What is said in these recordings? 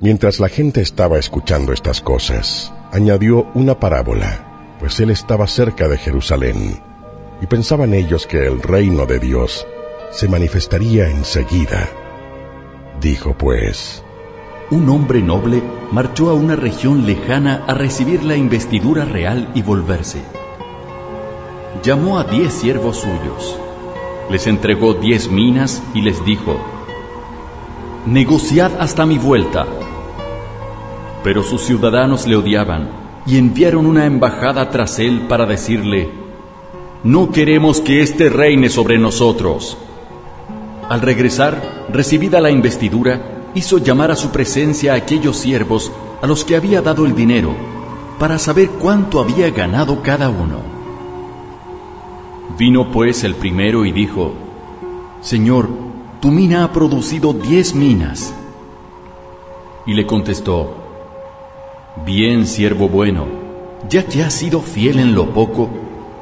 Mientras la gente estaba escuchando estas cosas, añadió una parábola, pues él estaba cerca de Jerusalén, y pensaban ellos que el reino de Dios se manifestaría enseguida. Dijo pues, Un hombre noble marchó a una región lejana a recibir la investidura real y volverse. Llamó a diez siervos suyos, les entregó diez minas y les dijo, Negociad hasta mi vuelta. Pero sus ciudadanos le odiaban y enviaron una embajada tras él para decirle, No queremos que éste reine sobre nosotros. Al regresar, recibida la investidura, hizo llamar a su presencia a aquellos siervos a los que había dado el dinero, para saber cuánto había ganado cada uno. Vino pues el primero y dijo, Señor, tu mina ha producido diez minas. Y le contestó, Bien, siervo bueno, ya que has sido fiel en lo poco,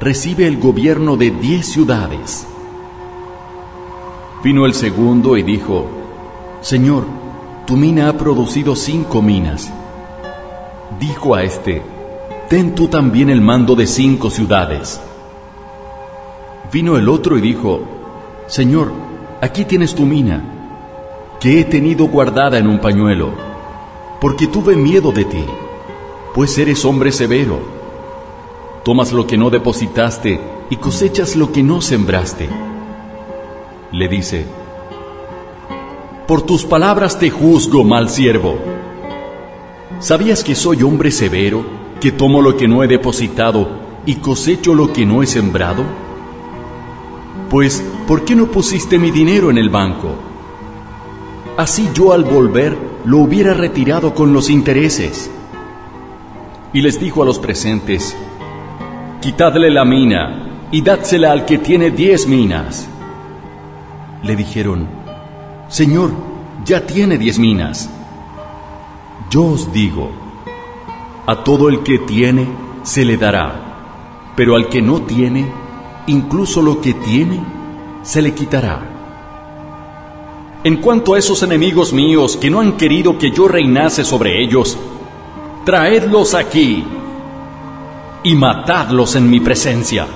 recibe el gobierno de diez ciudades. Vino el segundo y dijo, Señor, tu mina ha producido cinco minas. Dijo a éste, Ten tú también el mando de cinco ciudades. Vino el otro y dijo, Señor, aquí tienes tu mina, que he tenido guardada en un pañuelo, porque tuve miedo de ti, pues eres hombre severo. Tomas lo que no depositaste y cosechas lo que no sembraste. Le dice, Por tus palabras te juzgo, mal siervo. ¿Sabías que soy hombre severo, que tomo lo que no he depositado y cosecho lo que no he sembrado? Pues, ¿por qué no pusiste mi dinero en el banco? Así yo al volver lo hubiera retirado con los intereses. Y les dijo a los presentes, Quitadle la mina y dádsela al que tiene diez minas. Le dijeron, Señor, ya tiene diez minas. Yo os digo, a todo el que tiene se le dará, pero al que no tiene, incluso lo que tiene, se le quitará. En cuanto a esos enemigos míos que no han querido que yo reinase sobre ellos, traedlos aquí y matadlos en mi presencia.